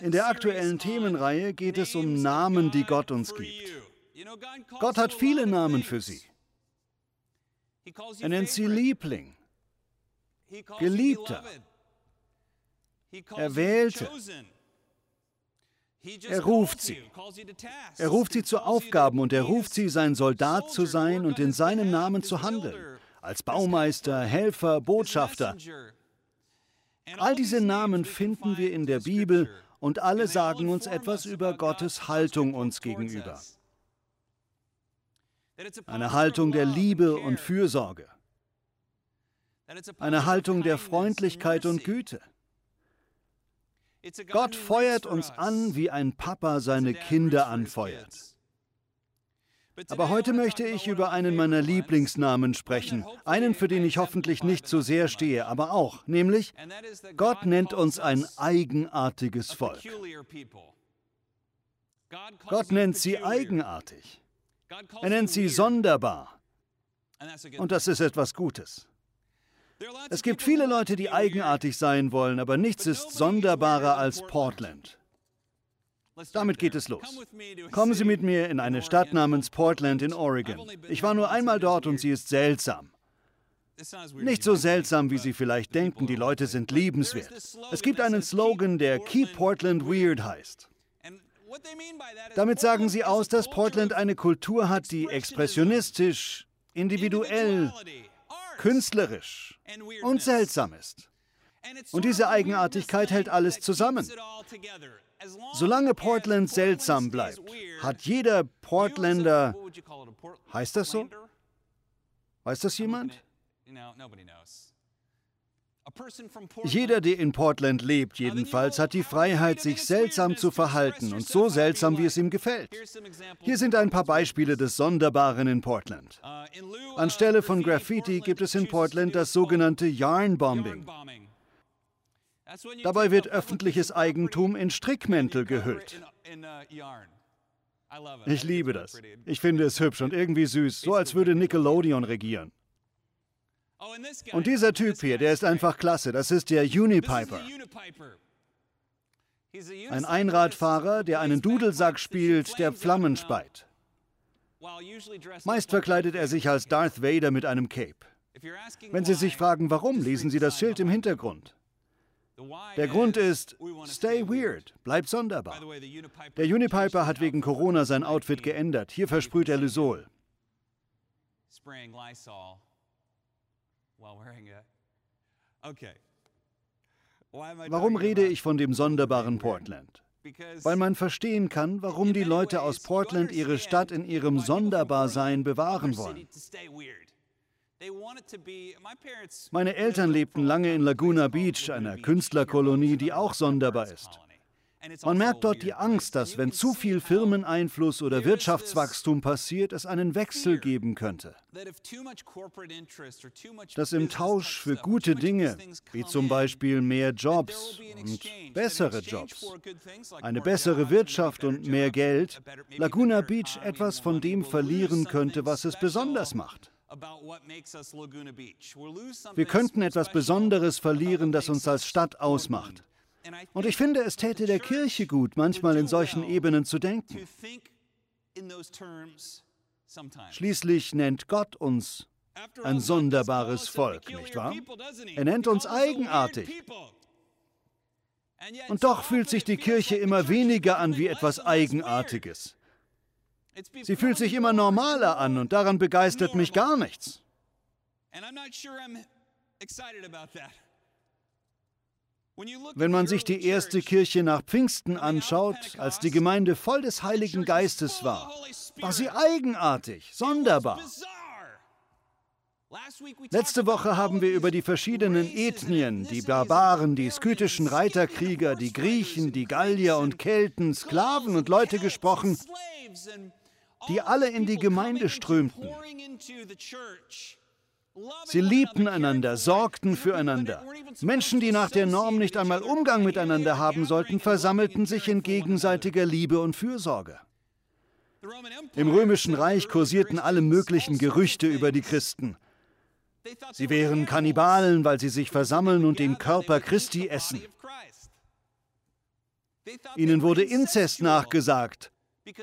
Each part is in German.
In der aktuellen Themenreihe geht es um Namen, die Gott uns gibt. Gott hat viele Namen für sie. Er nennt sie Liebling, Geliebter, Erwählte. Er ruft sie. Er ruft sie zu Aufgaben und er ruft sie, sein Soldat zu sein und in seinem Namen zu handeln. Als Baumeister, Helfer, Botschafter. All diese Namen finden wir in der Bibel und alle sagen uns etwas über Gottes Haltung uns gegenüber. Eine Haltung der Liebe und Fürsorge. Eine Haltung der Freundlichkeit und Güte. Gott feuert uns an, wie ein Papa seine Kinder anfeuert. Aber heute möchte ich über einen meiner Lieblingsnamen sprechen, einen, für den ich hoffentlich nicht so sehr stehe, aber auch, nämlich Gott nennt uns ein eigenartiges Volk. Gott nennt sie eigenartig. Er nennt sie sonderbar. Und das ist etwas Gutes. Es gibt viele Leute, die eigenartig sein wollen, aber nichts ist sonderbarer als Portland. Damit geht es los. Kommen Sie mit mir in eine Stadt namens Portland in Oregon. Ich war nur einmal dort und sie ist seltsam. Nicht so seltsam, wie Sie vielleicht denken, die Leute sind liebenswert. Es gibt einen Slogan, der Keep Portland Weird heißt. Damit sagen sie aus, dass Portland eine Kultur hat, die expressionistisch, individuell, künstlerisch und seltsam ist. Und diese Eigenartigkeit hält alles zusammen. Solange Portland seltsam bleibt, hat jeder Portlander, heißt das so? Weiß das jemand? Jeder, der in Portland lebt, jedenfalls, hat die Freiheit, sich seltsam zu verhalten und so seltsam, wie es ihm gefällt. Hier sind ein paar Beispiele des Sonderbaren in Portland. Anstelle von Graffiti gibt es in Portland das sogenannte Yarn-Bombing. Dabei wird öffentliches Eigentum in Strickmäntel gehüllt. Ich liebe das. Ich finde es hübsch und irgendwie süß, so als würde Nickelodeon regieren. Und dieser Typ hier, der ist einfach klasse. Das ist der Unipiper. Ein Einradfahrer, der einen Dudelsack spielt, der Flammen speit. Meist verkleidet er sich als Darth Vader mit einem Cape. Wenn Sie sich fragen, warum, lesen Sie das Schild im Hintergrund. Der Grund ist, stay weird, bleib sonderbar. Der Unipiper hat wegen Corona sein Outfit geändert. Hier versprüht er Lysol. Warum rede ich von dem sonderbaren Portland? Weil man verstehen kann, warum die Leute aus Portland ihre Stadt in ihrem Sonderbarsein bewahren wollen. Meine Eltern lebten lange in Laguna Beach, einer Künstlerkolonie, die auch sonderbar ist. Man merkt dort die Angst, dass wenn zu viel Firmeneinfluss oder Wirtschaftswachstum passiert, es einen Wechsel geben könnte. Dass im Tausch für gute Dinge, wie zum Beispiel mehr Jobs und bessere Jobs, eine bessere Wirtschaft und mehr Geld, Laguna Beach etwas von dem verlieren könnte, was es besonders macht. Wir könnten etwas Besonderes verlieren, das uns als Stadt ausmacht. Und ich finde, es täte der Kirche gut, manchmal in solchen Ebenen zu denken. Schließlich nennt Gott uns ein sonderbares Volk, nicht wahr? Er nennt uns eigenartig. Und doch fühlt sich die Kirche immer weniger an wie etwas Eigenartiges. Sie fühlt sich immer normaler an und daran begeistert mich gar nichts. Wenn man sich die erste Kirche nach Pfingsten anschaut, als die Gemeinde voll des Heiligen Geistes war, war sie eigenartig, sonderbar. Letzte Woche haben wir über die verschiedenen Ethnien, die Barbaren, die skytischen Reiterkrieger, die Griechen, die Gallier und Kelten, Sklaven und Leute gesprochen, die alle in die Gemeinde strömten. Sie liebten einander, sorgten füreinander. Menschen, die nach der Norm nicht einmal Umgang miteinander haben sollten, versammelten sich in gegenseitiger Liebe und Fürsorge. Im römischen Reich kursierten alle möglichen Gerüchte über die Christen. Sie wären Kannibalen, weil sie sich versammeln und den Körper Christi essen. Ihnen wurde Inzest nachgesagt,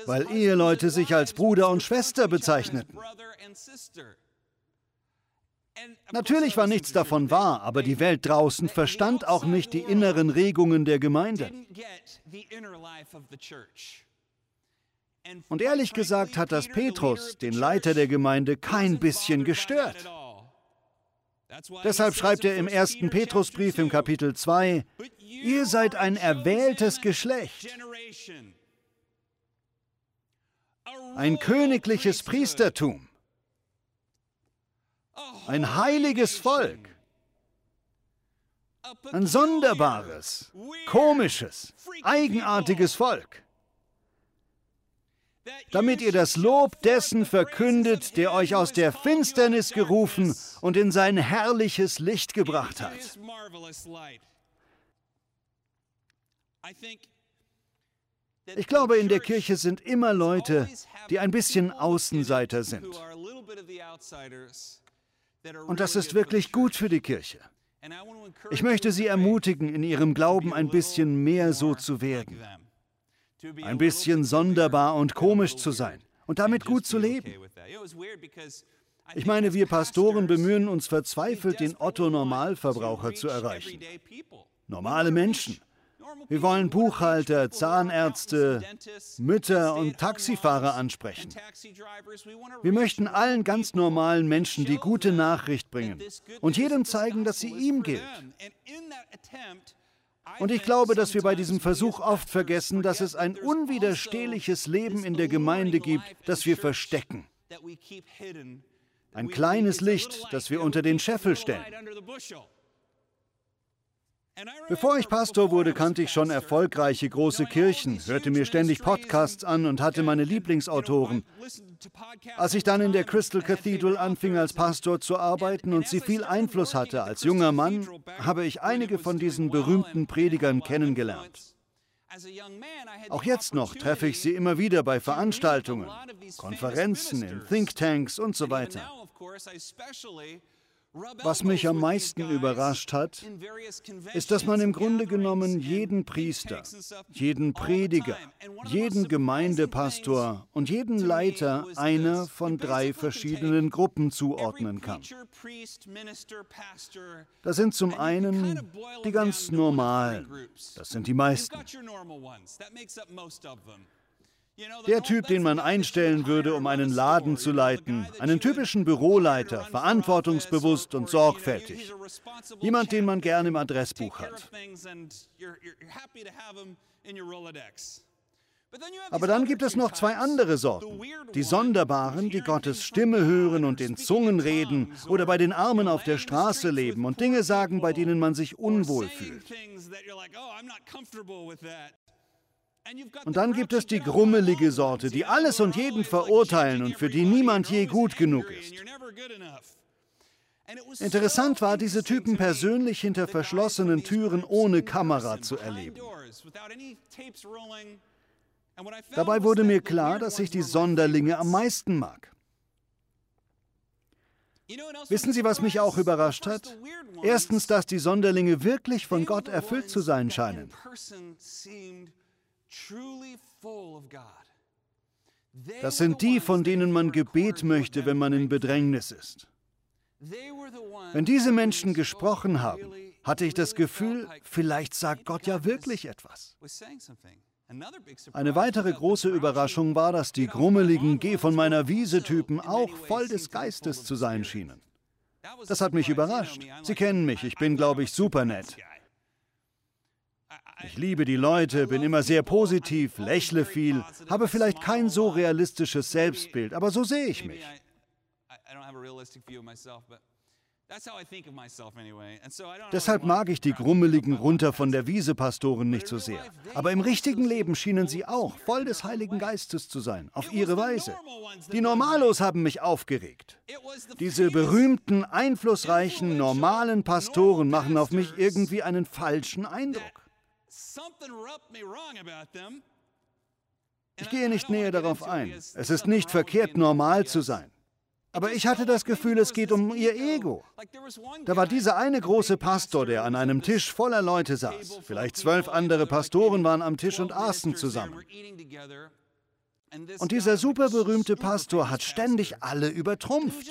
weil Eheleute sich als Bruder und Schwester bezeichneten. Natürlich war nichts davon wahr, aber die Welt draußen verstand auch nicht die inneren Regungen der Gemeinde. Und ehrlich gesagt hat das Petrus, den Leiter der Gemeinde, kein bisschen gestört. Deshalb schreibt er im ersten Petrusbrief im Kapitel 2, ihr seid ein erwähltes Geschlecht, ein königliches Priestertum, ein heiliges Volk, ein sonderbares, komisches, eigenartiges Volk. Damit ihr das Lob dessen verkündet, der euch aus der Finsternis gerufen und in sein herrliches Licht gebracht hat. Ich glaube, in der Kirche sind immer Leute, die ein bisschen Außenseiter sind. Und das ist wirklich gut für die Kirche. Ich möchte Sie ermutigen, in Ihrem Glauben ein bisschen mehr so zu werden ein bisschen sonderbar und komisch zu sein und damit gut zu leben. Ich meine, wir Pastoren bemühen uns verzweifelt, den Otto-Normalverbraucher zu erreichen. Normale Menschen. Wir wollen Buchhalter, Zahnärzte, Mütter und Taxifahrer ansprechen. Wir möchten allen ganz normalen Menschen die gute Nachricht bringen und jedem zeigen, dass sie ihm gilt. Und ich glaube, dass wir bei diesem Versuch oft vergessen, dass es ein unwiderstehliches Leben in der Gemeinde gibt, das wir verstecken. Ein kleines Licht, das wir unter den Scheffel stellen. Bevor ich Pastor wurde, kannte ich schon erfolgreiche große Kirchen, hörte mir ständig Podcasts an und hatte meine Lieblingsautoren. Als ich dann in der Crystal Cathedral anfing, als Pastor zu arbeiten und sie viel Einfluss hatte als junger Mann, habe ich einige von diesen berühmten Predigern kennengelernt. Auch jetzt noch treffe ich sie immer wieder bei Veranstaltungen, Konferenzen, in Thinktanks und so weiter. Was mich am meisten überrascht hat, ist, dass man im Grunde genommen jeden Priester, jeden Prediger, jeden Gemeindepastor und jeden Leiter einer von drei verschiedenen Gruppen zuordnen kann. Das sind zum einen die ganz normalen, das sind die meisten. Der Typ, den man einstellen würde, um einen Laden zu leiten. Einen typischen Büroleiter, verantwortungsbewusst und sorgfältig. Jemand, den man gerne im Adressbuch hat. Aber dann gibt es noch zwei andere Sorten. Die Sonderbaren, die Gottes Stimme hören und in Zungen reden oder bei den Armen auf der Straße leben und Dinge sagen, bei denen man sich unwohl fühlt. Und dann gibt es die grummelige Sorte, die alles und jeden verurteilen und für die niemand je gut genug ist. Interessant war, diese Typen persönlich hinter verschlossenen Türen ohne Kamera zu erleben. Dabei wurde mir klar, dass ich die Sonderlinge am meisten mag. Wissen Sie, was mich auch überrascht hat? Erstens, dass die Sonderlinge wirklich von Gott erfüllt zu sein scheinen. Das sind die, von denen man Gebet möchte, wenn man in Bedrängnis ist. Wenn diese Menschen gesprochen haben, hatte ich das Gefühl, vielleicht sagt Gott ja wirklich etwas. Eine weitere große Überraschung war, dass die grummeligen Geh von meiner Wiese-Typen auch voll des Geistes zu sein schienen. Das hat mich überrascht. Sie kennen mich, ich bin, glaube ich, super nett. Ich liebe die Leute, bin immer sehr positiv, lächle viel, habe vielleicht kein so realistisches Selbstbild, aber so sehe ich mich. Deshalb mag ich die grummeligen runter von der Wiese Pastoren nicht so sehr. Aber im richtigen Leben schienen sie auch voll des Heiligen Geistes zu sein, auf ihre Weise. Die Normalos haben mich aufgeregt. Diese berühmten, einflussreichen, normalen Pastoren machen auf mich irgendwie einen falschen Eindruck. Ich gehe nicht näher darauf ein. Es ist nicht verkehrt, normal zu sein. Aber ich hatte das Gefühl, es geht um ihr Ego. Da war dieser eine große Pastor, der an einem Tisch voller Leute saß. Vielleicht zwölf andere Pastoren waren am Tisch und aßen zusammen. Und dieser superberühmte Pastor hat ständig alle übertrumpft.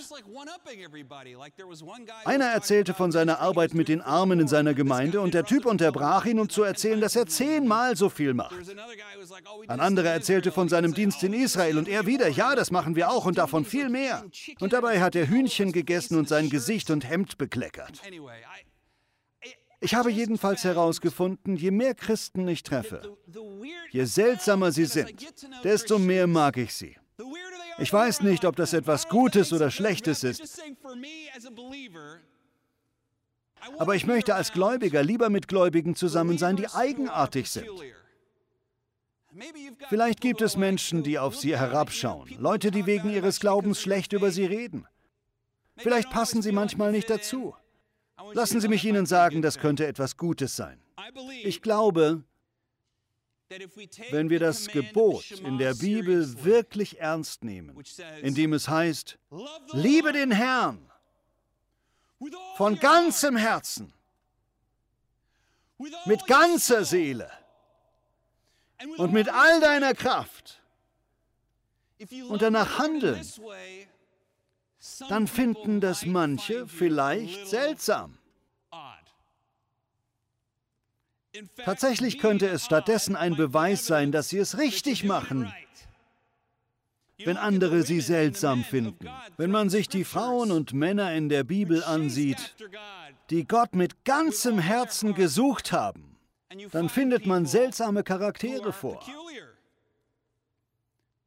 Einer erzählte von seiner Arbeit mit den Armen in seiner Gemeinde und der Typ unterbrach ihn, um zu erzählen, dass er zehnmal so viel macht. Ein anderer erzählte von seinem Dienst in Israel und er wieder, ja, das machen wir auch und davon viel mehr. Und dabei hat er Hühnchen gegessen und sein Gesicht und Hemd bekleckert. Ich habe jedenfalls herausgefunden, je mehr Christen ich treffe, je seltsamer sie sind, desto mehr mag ich sie. Ich weiß nicht, ob das etwas Gutes oder Schlechtes ist, aber ich möchte als Gläubiger lieber mit Gläubigen zusammen sein, die eigenartig sind. Vielleicht gibt es Menschen, die auf sie herabschauen, Leute, die wegen ihres Glaubens schlecht über sie reden. Vielleicht passen sie manchmal nicht dazu. Lassen Sie mich Ihnen sagen, das könnte etwas Gutes sein. Ich glaube, wenn wir das Gebot in der Bibel wirklich ernst nehmen, indem es heißt, liebe den Herrn von ganzem Herzen, mit ganzer Seele und mit all deiner Kraft und danach handeln, dann finden das manche vielleicht seltsam. Tatsächlich könnte es stattdessen ein Beweis sein, dass sie es richtig machen, wenn andere sie seltsam finden. Wenn man sich die Frauen und Männer in der Bibel ansieht, die Gott mit ganzem Herzen gesucht haben, dann findet man seltsame Charaktere vor.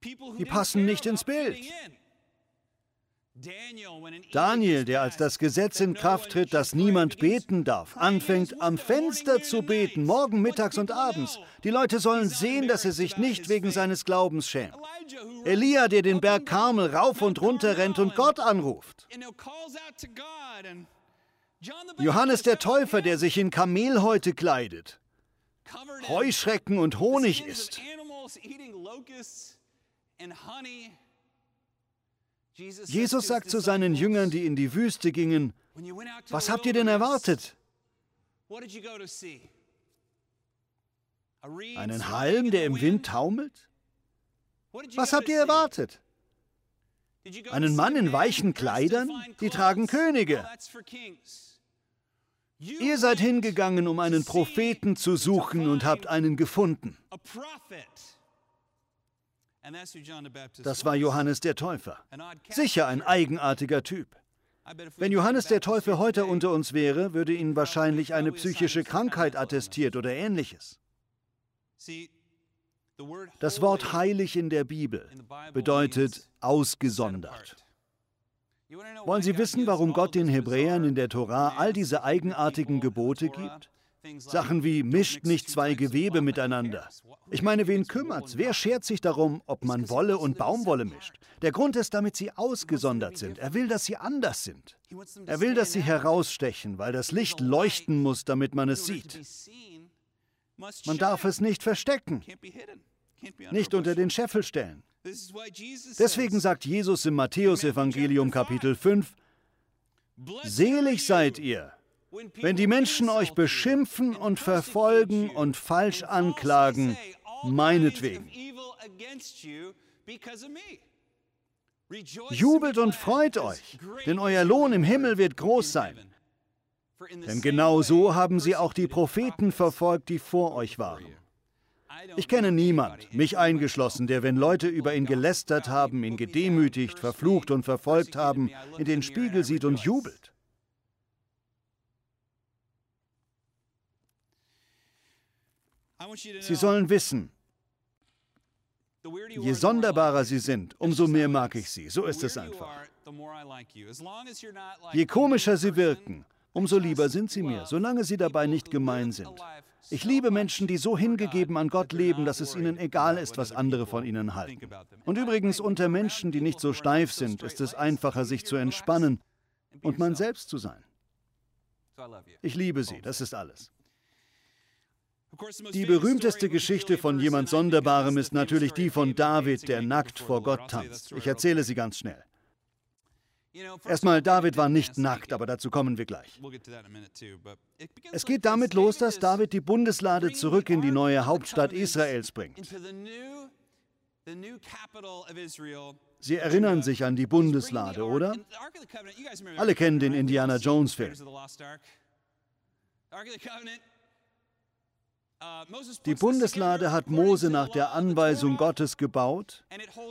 Die passen nicht ins Bild. Daniel, der als das Gesetz in Kraft tritt, dass niemand beten darf, anfängt am Fenster zu beten, morgen, mittags und abends. Die Leute sollen sehen, dass er sich nicht wegen seines Glaubens schämt. Elia, der den Berg Karmel rauf und runter rennt und Gott anruft. Johannes der Täufer, der sich in Kamelhäute kleidet, Heuschrecken und Honig isst. Jesus sagt zu seinen Jüngern, die in die Wüste gingen, was habt ihr denn erwartet? Einen Halm, der im Wind taumelt? Was habt ihr erwartet? Einen Mann in weichen Kleidern? Die tragen Könige. Ihr seid hingegangen, um einen Propheten zu suchen und habt einen gefunden. Das war Johannes der Täufer. Sicher ein eigenartiger Typ. Wenn Johannes der Täufer heute unter uns wäre, würde ihn wahrscheinlich eine psychische Krankheit attestiert oder ähnliches. Das Wort heilig in der Bibel bedeutet ausgesondert. Wollen Sie wissen, warum Gott den Hebräern in der Torah all diese eigenartigen Gebote gibt? Sachen wie mischt nicht zwei Gewebe miteinander. Ich meine, wen kümmert's? Wer schert sich darum, ob man Wolle und Baumwolle mischt? Der Grund ist, damit sie ausgesondert sind. Er will, dass sie anders sind. Er will, dass sie herausstechen, weil das Licht leuchten muss, damit man es sieht. Man darf es nicht verstecken, nicht unter den Scheffel stellen. Deswegen sagt Jesus im Matthäusevangelium Kapitel 5, Selig seid ihr, wenn die Menschen euch beschimpfen und verfolgen und falsch anklagen, meinetwegen. Jubelt und freut euch, denn euer Lohn im Himmel wird groß sein. Denn genau so haben sie auch die Propheten verfolgt, die vor euch waren. Ich kenne niemand, mich eingeschlossen, der, wenn Leute über ihn gelästert haben, ihn gedemütigt, verflucht und verfolgt haben, in den Spiegel sieht und jubelt. Sie sollen wissen, je sonderbarer sie sind, umso mehr mag ich sie. So ist es einfach. Je komischer sie wirken, umso lieber sind sie mir, solange sie dabei nicht gemein sind. Ich liebe Menschen, die so hingegeben an Gott leben, dass es ihnen egal ist, was andere von ihnen halten. Und übrigens unter Menschen, die nicht so steif sind, ist es einfacher, sich zu entspannen und man selbst zu sein. Ich liebe sie, das ist alles. Die berühmteste Geschichte von jemand Sonderbarem ist natürlich die von David, der nackt vor Gott tanzt. Ich erzähle sie ganz schnell. Erstmal, David war nicht nackt, aber dazu kommen wir gleich. Es geht damit los, dass David die Bundeslade zurück in die neue Hauptstadt Israels bringt. Sie erinnern sich an die Bundeslade, oder? Alle kennen den Indiana Jones-Film. Die Bundeslade hat Mose nach der Anweisung Gottes gebaut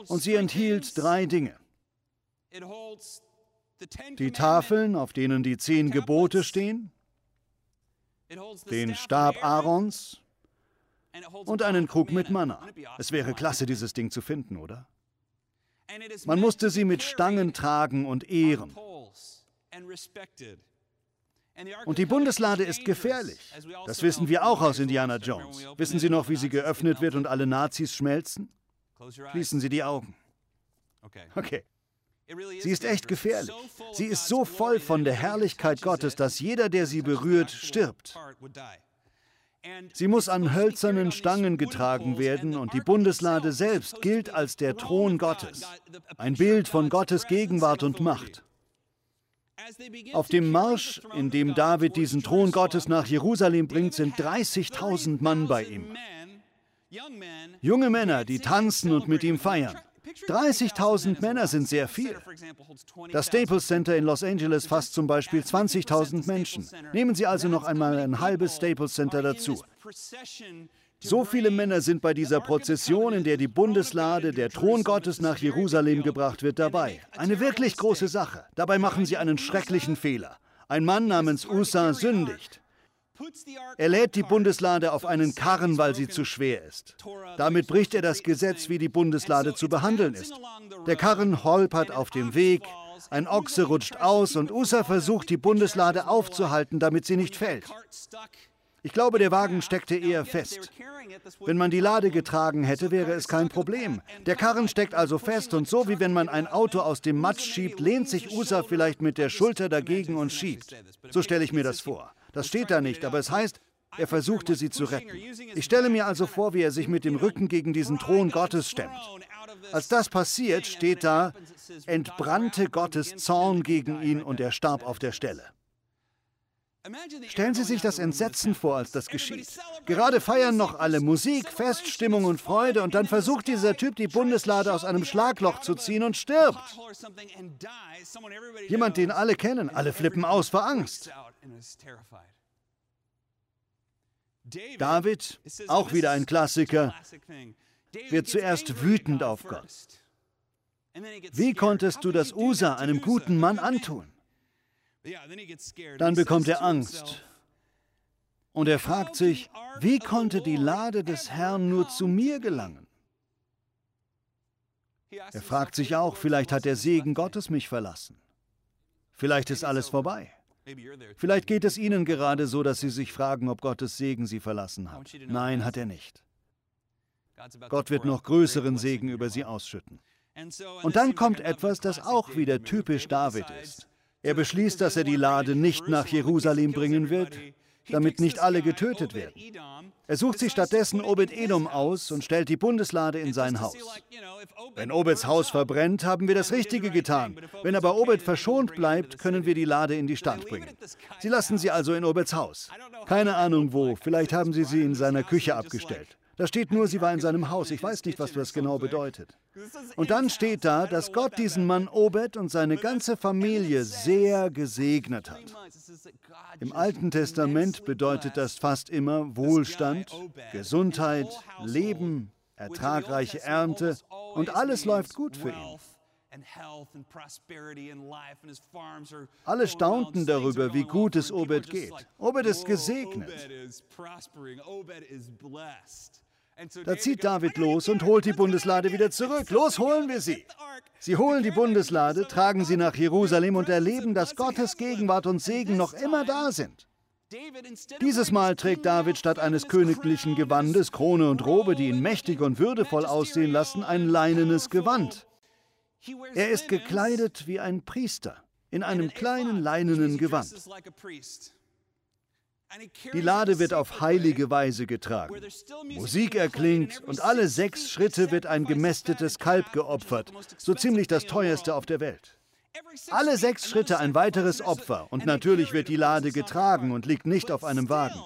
und sie enthielt drei Dinge die Tafeln, auf denen die zehn Gebote stehen, den Stab Aarons und einen Krug mit Manna. Es wäre klasse, dieses Ding zu finden, oder? Man musste sie mit Stangen tragen und ehren. Und die Bundeslade ist gefährlich. Das wissen wir auch aus Indiana Jones. Wissen Sie noch, wie sie geöffnet wird und alle Nazis schmelzen? Schließen Sie die Augen. Okay. Sie ist echt gefährlich. Sie ist so voll von der Herrlichkeit Gottes, dass jeder, der sie berührt, stirbt. Sie muss an hölzernen Stangen getragen werden und die Bundeslade selbst gilt als der Thron Gottes, ein Bild von Gottes Gegenwart und Macht. Auf dem Marsch, in dem David diesen Thron Gottes nach Jerusalem bringt, sind 30.000 Mann bei ihm. Junge Männer, die tanzen und mit ihm feiern. 30.000 Männer sind sehr viel. Das Staples Center in Los Angeles fasst zum Beispiel 20.000 Menschen. Nehmen Sie also noch einmal ein halbes Staples Center dazu. So viele Männer sind bei dieser Prozession, in der die Bundeslade, der Thron Gottes nach Jerusalem gebracht wird, dabei. Eine wirklich große Sache. Dabei machen sie einen schrecklichen Fehler. Ein Mann namens Usa sündigt. Er lädt die Bundeslade auf einen Karren, weil sie zu schwer ist. Damit bricht er das Gesetz, wie die Bundeslade zu behandeln ist. Der Karren holpert auf dem Weg, ein Ochse rutscht aus und Usa versucht, die Bundeslade aufzuhalten, damit sie nicht fällt. Ich glaube, der Wagen steckte eher fest. Wenn man die Lade getragen hätte, wäre es kein Problem. Der Karren steckt also fest und so wie wenn man ein Auto aus dem Matsch schiebt, lehnt sich Usa vielleicht mit der Schulter dagegen und schiebt. So stelle ich mir das vor. Das steht da nicht, aber es heißt, er versuchte sie zu retten. Ich stelle mir also vor, wie er sich mit dem Rücken gegen diesen Thron Gottes stemmt. Als das passiert, steht da, entbrannte Gottes Zorn gegen ihn und er starb auf der Stelle. Stellen Sie sich das Entsetzen vor, als das geschieht. Gerade feiern noch alle Musik, Feststimmung und Freude und dann versucht dieser Typ, die Bundeslade aus einem Schlagloch zu ziehen und stirbt. Jemand, den alle kennen, alle flippen aus vor Angst. David, auch wieder ein Klassiker, wird zuerst wütend auf Gott. Wie konntest du das Usa, einem guten Mann, antun? Dann bekommt er Angst. Und er fragt sich, wie konnte die Lade des Herrn nur zu mir gelangen? Er fragt sich auch, vielleicht hat der Segen Gottes mich verlassen. Vielleicht ist alles vorbei. Vielleicht geht es Ihnen gerade so, dass Sie sich fragen, ob Gottes Segen Sie verlassen hat. Nein, hat er nicht. Gott wird noch größeren Segen über Sie ausschütten. Und dann kommt etwas, das auch wieder typisch David ist. Er beschließt, dass er die Lade nicht nach Jerusalem bringen wird, damit nicht alle getötet werden. Er sucht sich stattdessen Obed-Edom aus und stellt die Bundeslade in sein Haus. Wenn Obeds Haus verbrennt, haben wir das Richtige getan. Wenn aber Obed verschont bleibt, können wir die Lade in die Stadt bringen. Sie lassen sie also in Obeds Haus. Keine Ahnung wo, vielleicht haben sie sie in seiner Küche abgestellt. Da steht nur, sie war in seinem Haus. Ich weiß nicht, was das genau bedeutet. Und dann steht da, dass Gott diesen Mann Obed und seine ganze Familie sehr gesegnet hat. Im Alten Testament bedeutet das fast immer Wohlstand, Gesundheit, Leben, ertragreiche Ernte und alles läuft gut für ihn. Alle staunten darüber, wie gut es Obed geht. Obed ist gesegnet. Da zieht David los und holt die Bundeslade wieder zurück. Los, holen wir sie. Sie holen die Bundeslade, tragen sie nach Jerusalem und erleben, dass Gottes Gegenwart und Segen noch immer da sind. Dieses Mal trägt David statt eines königlichen Gewandes, Krone und Robe, die ihn mächtig und würdevoll aussehen lassen, ein leinenes Gewand. Er ist gekleidet wie ein Priester in einem kleinen leinenen Gewand. Die Lade wird auf heilige Weise getragen. Musik erklingt und alle sechs Schritte wird ein gemästetes Kalb geopfert, so ziemlich das teuerste auf der Welt. Alle sechs Schritte ein weiteres Opfer und natürlich wird die Lade getragen und liegt nicht auf einem Wagen.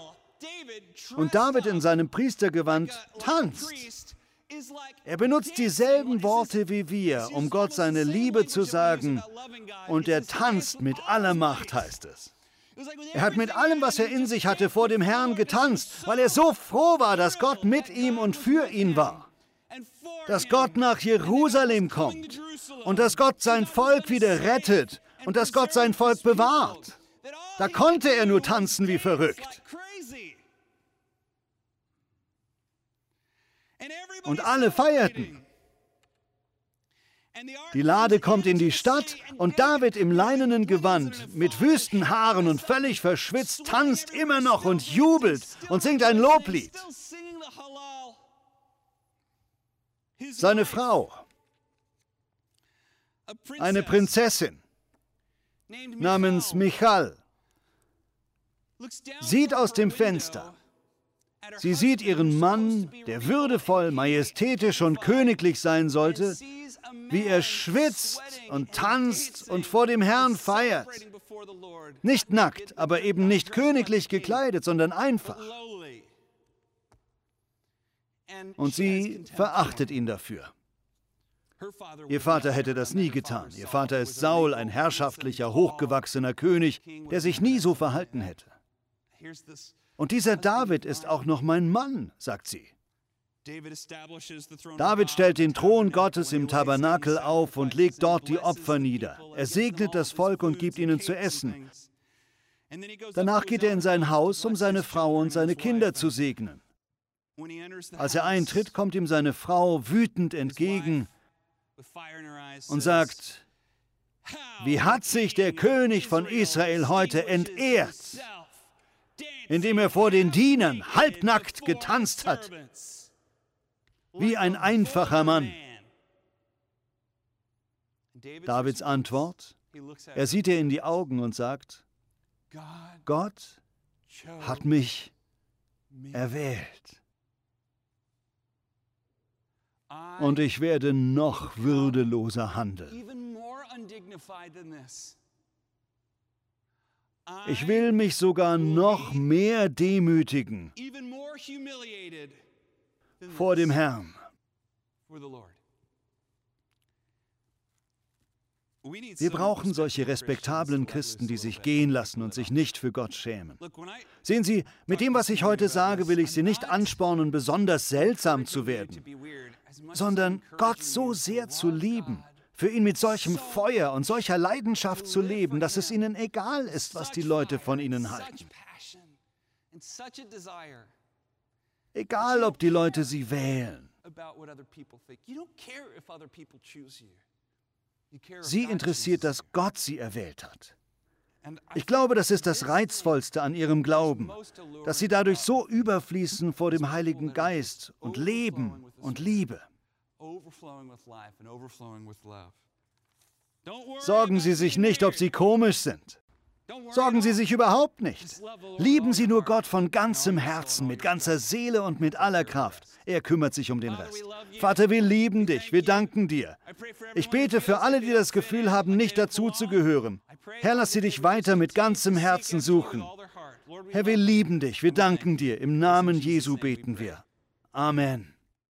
Und David in seinem Priestergewand tanzt. Er benutzt dieselben Worte wie wir, um Gott seine Liebe zu sagen, und er tanzt mit aller Macht, heißt es. Er hat mit allem, was er in sich hatte, vor dem Herrn getanzt, weil er so froh war, dass Gott mit ihm und für ihn war. Dass Gott nach Jerusalem kommt und dass Gott sein Volk wieder rettet und dass Gott sein Volk bewahrt. Da konnte er nur tanzen wie verrückt. Und alle feierten. Die Lade kommt in die Stadt und David im leinenen Gewand, mit wüsten Haaren und völlig verschwitzt, tanzt immer noch und jubelt und singt ein Loblied. Seine Frau, eine Prinzessin namens Michal, sieht aus dem Fenster. Sie sieht ihren Mann, der würdevoll, majestätisch und königlich sein sollte, wie er schwitzt und tanzt und vor dem Herrn feiert. Nicht nackt, aber eben nicht königlich gekleidet, sondern einfach. Und sie verachtet ihn dafür. Ihr Vater hätte das nie getan. Ihr Vater ist Saul, ein herrschaftlicher, hochgewachsener König, der sich nie so verhalten hätte. Und dieser David ist auch noch mein Mann, sagt sie. David stellt den Thron Gottes im Tabernakel auf und legt dort die Opfer nieder. Er segnet das Volk und gibt ihnen zu essen. Danach geht er in sein Haus, um seine Frau und seine Kinder zu segnen. Als er eintritt, kommt ihm seine Frau wütend entgegen und sagt, wie hat sich der König von Israel heute entehrt? indem er vor den Dienern halbnackt getanzt hat, wie ein einfacher Mann. Davids Antwort, er sieht ihr in die Augen und sagt, Gott hat mich erwählt. Und ich werde noch würdeloser handeln. Ich will mich sogar noch mehr demütigen vor dem Herrn. Wir brauchen solche respektablen Christen, die sich gehen lassen und sich nicht für Gott schämen. Sehen Sie, mit dem, was ich heute sage, will ich Sie nicht anspornen, besonders seltsam zu werden, sondern Gott so sehr zu lieben, für ihn mit solchem Feuer und solcher Leidenschaft zu leben, dass es ihnen egal ist, was die Leute von ihnen halten. Egal, ob die Leute sie wählen. Sie interessiert, dass Gott sie erwählt hat. Ich glaube, das ist das Reizvollste an ihrem Glauben, dass sie dadurch so überfließen vor dem Heiligen Geist und Leben und Liebe. Sorgen Sie sich nicht, ob Sie komisch sind. Sorgen Sie sich überhaupt nicht. Lieben Sie nur Gott von ganzem Herzen, mit ganzer Seele und mit aller Kraft. Er kümmert sich um den Rest. Vater, wir lieben dich, wir danken dir. Ich bete für alle, die das Gefühl haben, nicht dazu zu gehören. Herr, lass sie dich weiter mit ganzem Herzen suchen. Herr, wir lieben dich, wir danken dir. Im Namen Jesu beten wir. Amen.